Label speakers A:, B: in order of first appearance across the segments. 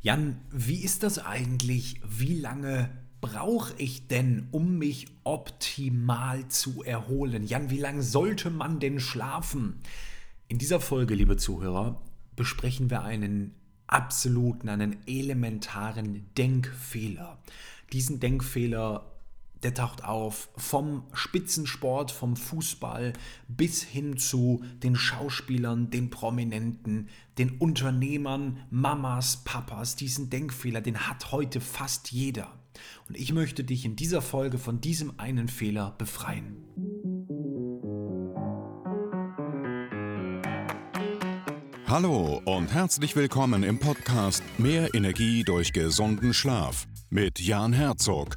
A: Jan, wie ist das eigentlich? Wie lange brauche ich denn, um mich optimal zu erholen? Jan, wie lange sollte man denn schlafen? In dieser Folge, liebe Zuhörer, besprechen wir einen absoluten, einen elementaren Denkfehler. Diesen Denkfehler der taucht auf vom Spitzensport, vom Fußball bis hin zu den Schauspielern, den Prominenten, den Unternehmern, Mamas, Papas. Diesen Denkfehler, den hat heute fast jeder. Und ich möchte dich in dieser Folge von diesem einen Fehler befreien.
B: Hallo und herzlich willkommen im Podcast Mehr Energie durch gesunden Schlaf mit Jan Herzog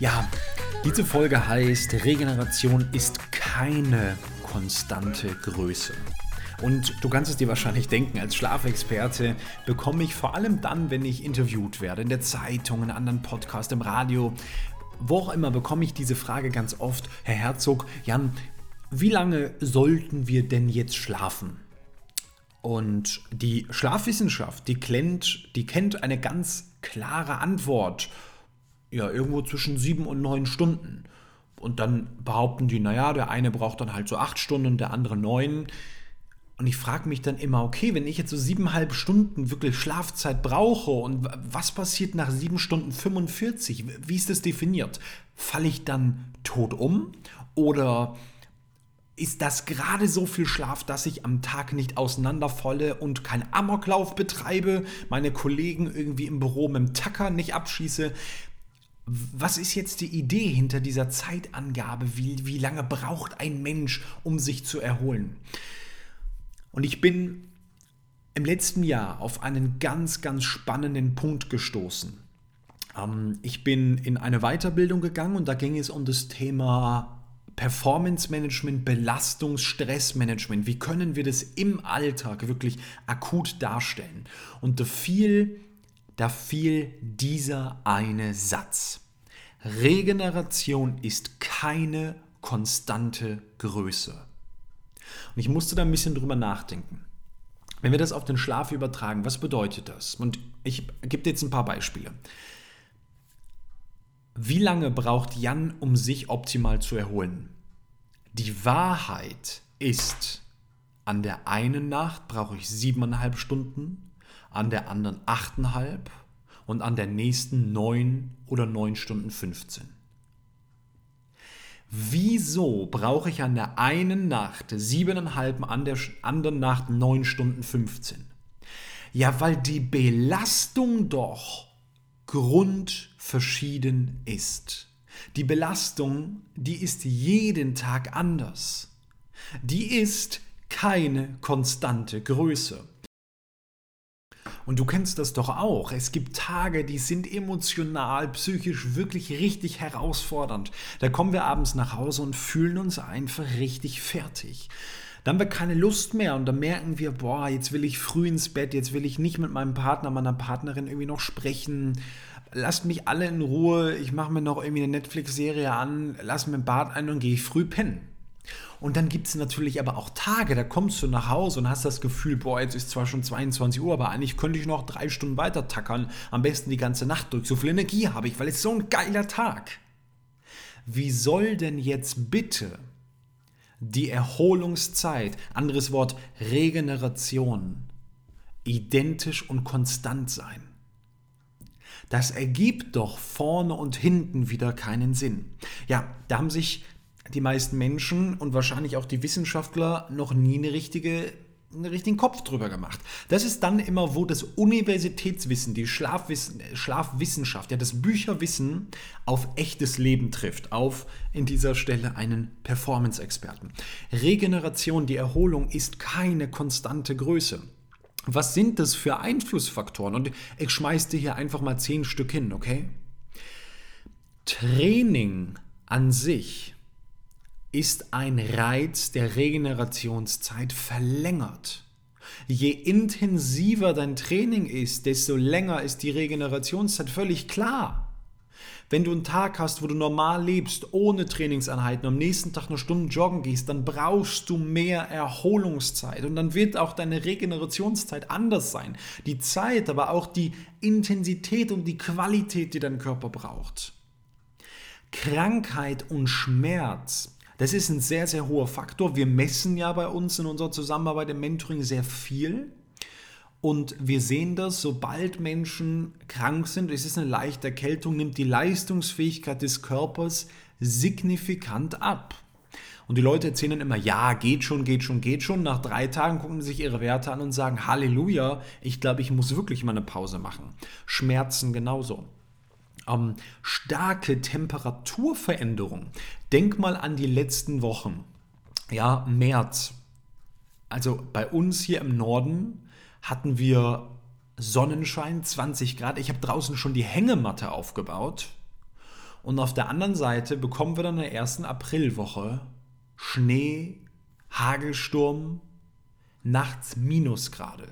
A: Ja, diese Folge heißt, Regeneration ist keine konstante Größe. Und du kannst es dir wahrscheinlich denken, als Schlafexperte bekomme ich vor allem dann, wenn ich interviewt werde, in der Zeitung, in anderen Podcasts, im Radio, wo auch immer, bekomme ich diese Frage ganz oft, Herr Herzog, Jan, wie lange sollten wir denn jetzt schlafen? Und die Schlafwissenschaft, die kennt, die kennt eine ganz klare Antwort ja, irgendwo zwischen sieben und neun Stunden. Und dann behaupten die, naja, der eine braucht dann halt so acht Stunden und der andere neun. Und ich frage mich dann immer, okay, wenn ich jetzt so siebeneinhalb Stunden wirklich Schlafzeit brauche und was passiert nach sieben Stunden 45? Wie ist das definiert? Falle ich dann tot um? Oder ist das gerade so viel Schlaf, dass ich am Tag nicht auseinanderfalle und keinen Amoklauf betreibe, meine Kollegen irgendwie im Büro mit dem Tacker nicht abschieße? Was ist jetzt die Idee hinter dieser Zeitangabe? Wie, wie lange braucht ein Mensch, um sich zu erholen? Und ich bin im letzten Jahr auf einen ganz, ganz spannenden Punkt gestoßen. Ähm, ich bin in eine Weiterbildung gegangen und da ging es um das Thema Performance Management, Belastungs-, Stressmanagement. Wie können wir das im Alltag wirklich akut darstellen? Und da fiel da fiel dieser eine Satz. Regeneration ist keine konstante Größe. Und ich musste da ein bisschen drüber nachdenken. Wenn wir das auf den Schlaf übertragen, was bedeutet das? Und ich gebe dir jetzt ein paar Beispiele. Wie lange braucht Jan, um sich optimal zu erholen? Die Wahrheit ist, an der einen Nacht brauche ich siebeneinhalb Stunden, an der anderen 8,5 und an der nächsten 9 oder 9 Stunden 15. Wieso brauche ich an der einen Nacht 7,5, an der anderen Nacht 9 Stunden 15? Ja, weil die Belastung doch grundverschieden ist. Die Belastung, die ist jeden Tag anders. Die ist keine konstante Größe. Und du kennst das doch auch. Es gibt Tage, die sind emotional, psychisch wirklich richtig herausfordernd. Da kommen wir abends nach Hause und fühlen uns einfach richtig fertig. Dann haben wir keine Lust mehr und dann merken wir, boah, jetzt will ich früh ins Bett, jetzt will ich nicht mit meinem Partner, meiner Partnerin irgendwie noch sprechen. Lasst mich alle in Ruhe, ich mache mir noch irgendwie eine Netflix-Serie an, lass mir ein Bad ein und gehe ich früh pennen. Und dann gibt es natürlich aber auch Tage, da kommst du nach Hause und hast das Gefühl, boah, jetzt ist zwar schon 22 Uhr, aber eigentlich könnte ich noch drei Stunden weiter tackern, am besten die ganze Nacht durch. So viel Energie habe ich, weil es so ein geiler Tag. Wie soll denn jetzt bitte die Erholungszeit, anderes Wort Regeneration, identisch und konstant sein? Das ergibt doch vorne und hinten wieder keinen Sinn. Ja, da haben sich die meisten Menschen und wahrscheinlich auch die Wissenschaftler noch nie eine richtige einen richtigen Kopf drüber gemacht. Das ist dann immer, wo das Universitätswissen, die Schlafwissen, Schlafwissenschaft, ja das Bücherwissen auf echtes Leben trifft, auf in dieser Stelle einen Performance-Experten. Regeneration, die Erholung ist keine konstante Größe. Was sind das für Einflussfaktoren? Und ich schmeiß dir hier einfach mal zehn Stück hin, okay? Training an sich ist ein Reiz, der Regenerationszeit verlängert. Je intensiver dein Training ist, desto länger ist die Regenerationszeit völlig klar. Wenn du einen Tag hast, wo du normal lebst, ohne Trainingseinheiten, am nächsten Tag eine Stunde joggen gehst, dann brauchst du mehr Erholungszeit und dann wird auch deine Regenerationszeit anders sein. Die Zeit, aber auch die Intensität und die Qualität, die dein Körper braucht. Krankheit und Schmerz das ist ein sehr, sehr hoher Faktor. Wir messen ja bei uns in unserer Zusammenarbeit im Mentoring sehr viel. Und wir sehen das, sobald Menschen krank sind, es ist eine leichte Erkältung, nimmt die Leistungsfähigkeit des Körpers signifikant ab. Und die Leute erzählen dann immer, ja, geht schon, geht schon, geht schon. Nach drei Tagen gucken sie sich ihre Werte an und sagen, Halleluja, ich glaube, ich muss wirklich mal eine Pause machen. Schmerzen genauso ähm, starke Temperaturveränderung. Denk mal an die letzten Wochen. Ja, März. Also bei uns hier im Norden hatten wir Sonnenschein, 20 Grad. Ich habe draußen schon die Hängematte aufgebaut. Und auf der anderen Seite bekommen wir dann in der ersten Aprilwoche Schnee, Hagelsturm, nachts Minusgrade.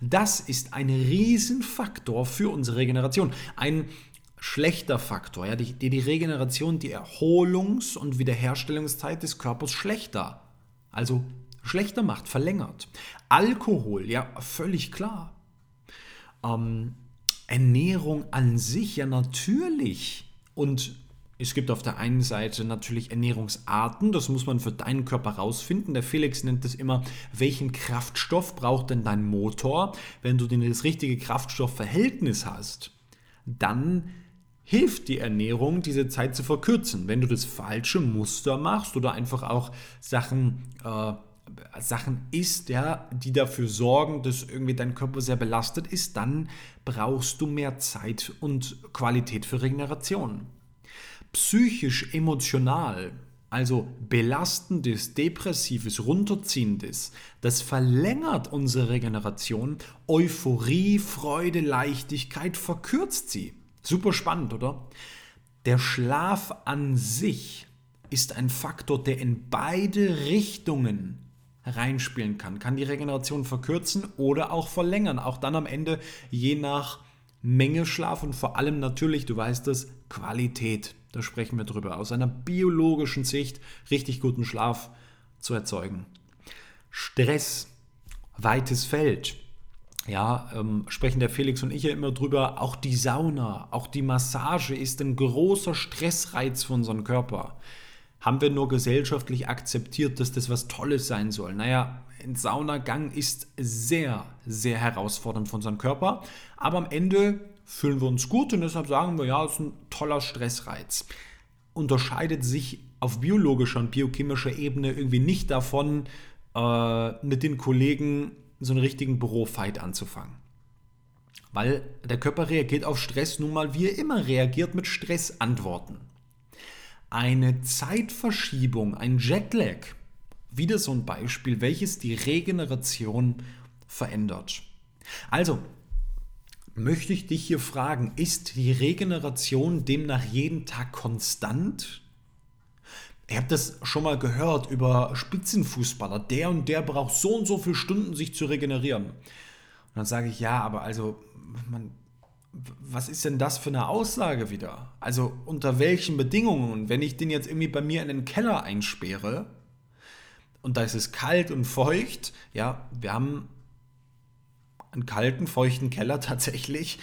A: Das ist ein Riesenfaktor für unsere Regeneration. Ein schlechter Faktor, ja, die, die, die Regeneration, die Erholungs- und Wiederherstellungszeit des Körpers schlechter, also schlechter macht, verlängert. Alkohol, ja, völlig klar. Ähm, Ernährung an sich, ja, natürlich. Und es gibt auf der einen Seite natürlich Ernährungsarten, das muss man für deinen Körper rausfinden. Der Felix nennt das immer, welchen Kraftstoff braucht denn dein Motor? Wenn du das richtige Kraftstoffverhältnis hast, dann hilft die Ernährung, diese Zeit zu verkürzen. Wenn du das falsche Muster machst oder einfach auch Sachen, äh, Sachen isst, ja, die dafür sorgen, dass irgendwie dein Körper sehr belastet ist, dann brauchst du mehr Zeit und Qualität für Regeneration. Psychisch, emotional, also belastendes, depressives, runterziehendes, das verlängert unsere Regeneration. Euphorie, Freude, Leichtigkeit verkürzt sie. Super spannend, oder? Der Schlaf an sich ist ein Faktor, der in beide Richtungen reinspielen kann. Kann die Regeneration verkürzen oder auch verlängern. Auch dann am Ende je nach Menge Schlaf und vor allem natürlich, du weißt es, Qualität. Da sprechen wir drüber. Aus einer biologischen Sicht richtig guten Schlaf zu erzeugen. Stress, weites Feld ja, ähm, sprechen der Felix und ich ja immer drüber, auch die Sauna, auch die Massage ist ein großer Stressreiz für unseren Körper. Haben wir nur gesellschaftlich akzeptiert, dass das was Tolles sein soll? Naja, ein Saunagang ist sehr, sehr herausfordernd für unseren Körper, aber am Ende fühlen wir uns gut und deshalb sagen wir, ja, es ist ein toller Stressreiz. Unterscheidet sich auf biologischer und biochemischer Ebene irgendwie nicht davon, äh, mit den Kollegen so einen richtigen Bürofight anzufangen. Weil der Körper reagiert auf Stress nun mal, wie er immer reagiert, mit Stressantworten. Eine Zeitverschiebung, ein Jetlag, wieder so ein Beispiel, welches die Regeneration verändert. Also, möchte ich dich hier fragen, ist die Regeneration demnach jeden Tag konstant? Ihr habt das schon mal gehört über Spitzenfußballer. Der und der braucht so und so viele Stunden, sich zu regenerieren. Und dann sage ich, ja, aber also, man, was ist denn das für eine Aussage wieder? Also unter welchen Bedingungen? Wenn ich den jetzt irgendwie bei mir in den Keller einsperre und da ist es kalt und feucht, ja, wir haben einen kalten, feuchten Keller tatsächlich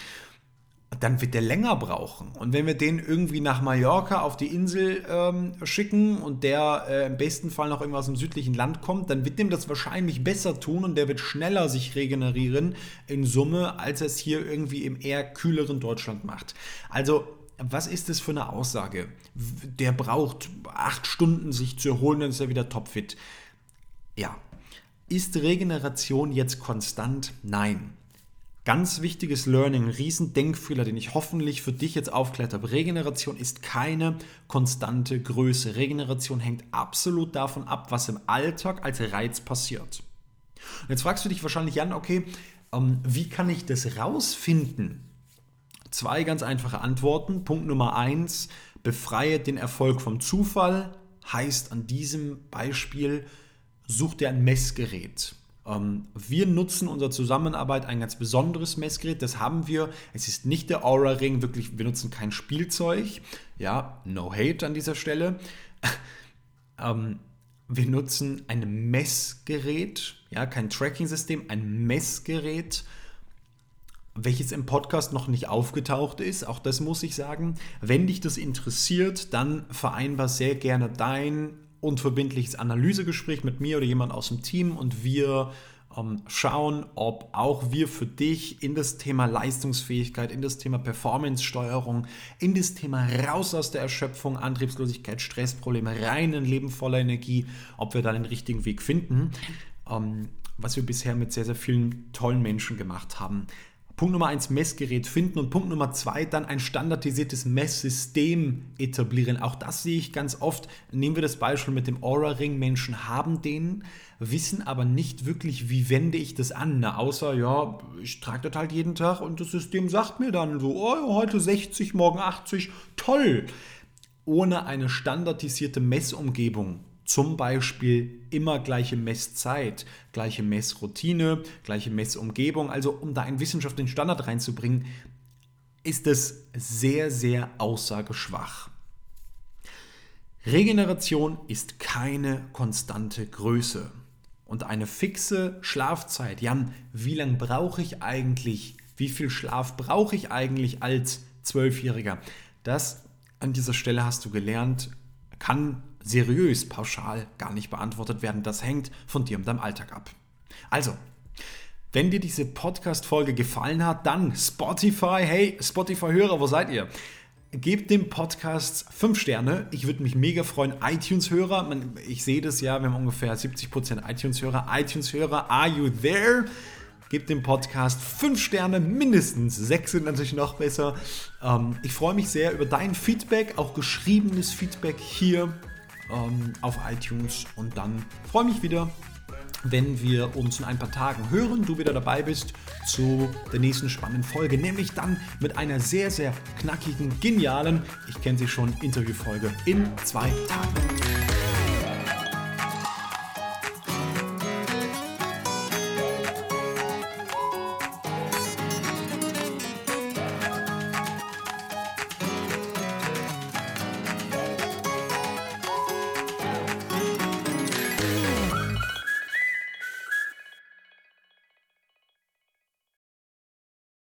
A: dann wird der länger brauchen. Und wenn wir den irgendwie nach Mallorca auf die Insel ähm, schicken und der äh, im besten Fall noch irgendwas im südlichen Land kommt, dann wird dem das wahrscheinlich besser tun und der wird schneller sich regenerieren in Summe, als er es hier irgendwie im eher kühleren Deutschland macht. Also was ist das für eine Aussage? Der braucht acht Stunden sich zu erholen, dann ist er wieder topfit. Ja, Ist Regeneration jetzt konstant? Nein. Ganz wichtiges Learning, ein riesen Denkfehler, den ich hoffentlich für dich jetzt aufklärt habe. Regeneration ist keine konstante Größe. Regeneration hängt absolut davon ab, was im Alltag als Reiz passiert. Und jetzt fragst du dich wahrscheinlich, Jan, okay, ähm, wie kann ich das rausfinden? Zwei ganz einfache Antworten. Punkt Nummer eins, befreie den Erfolg vom Zufall. Heißt an diesem Beispiel, such dir ein Messgerät. Ähm, wir nutzen unserer Zusammenarbeit ein ganz besonderes Messgerät. Das haben wir. Es ist nicht der Aura Ring, wirklich, wir nutzen kein Spielzeug. Ja, no hate an dieser Stelle. ähm, wir nutzen ein Messgerät, ja, kein Tracking-System, ein Messgerät, welches im Podcast noch nicht aufgetaucht ist. Auch das muss ich sagen. Wenn dich das interessiert, dann vereinbar sehr gerne dein unverbindliches Analysegespräch mit mir oder jemand aus dem Team und wir ähm, schauen, ob auch wir für dich in das Thema Leistungsfähigkeit, in das Thema Performance-Steuerung, in das Thema raus aus der Erschöpfung, Antriebslosigkeit, Stressprobleme, rein in Leben voller Energie, ob wir da den richtigen Weg finden, ähm, was wir bisher mit sehr, sehr vielen tollen Menschen gemacht haben. Punkt Nummer eins, Messgerät finden und Punkt Nummer zwei, dann ein standardisiertes Messsystem etablieren. Auch das sehe ich ganz oft. Nehmen wir das Beispiel mit dem Aura-Ring. Menschen haben den, wissen aber nicht wirklich, wie wende ich das an. Na, außer, ja, ich trage das halt jeden Tag und das System sagt mir dann so, oh, heute 60, morgen 80, toll. Ohne eine standardisierte Messumgebung zum Beispiel immer gleiche Messzeit, gleiche Messroutine, gleiche Messumgebung. Also um da einen wissenschaftlichen Standard reinzubringen, ist es sehr, sehr aussageschwach. Regeneration ist keine konstante Größe. Und eine fixe Schlafzeit, Jan, wie lange brauche ich eigentlich, wie viel Schlaf brauche ich eigentlich als Zwölfjähriger? Das an dieser Stelle hast du gelernt, kann seriös pauschal gar nicht beantwortet werden. Das hängt von dir und deinem Alltag ab. Also, wenn dir diese Podcast-Folge gefallen hat, dann Spotify, hey, Spotify-Hörer, wo seid ihr? Gebt dem Podcast 5 Sterne. Ich würde mich mega freuen. iTunes-Hörer, ich sehe das ja, wir haben ungefähr 70% iTunes-Hörer. iTunes-Hörer, are you there? Gebt dem Podcast 5 Sterne, mindestens 6 sind natürlich noch besser. Ähm, ich freue mich sehr über dein Feedback, auch geschriebenes Feedback hier ähm, auf iTunes. Und dann freue mich wieder, wenn wir uns in ein paar Tagen hören, du wieder dabei bist zu der nächsten spannenden Folge, nämlich dann mit einer sehr, sehr knackigen, genialen, ich kenne sie schon, Interviewfolge in zwei Tagen.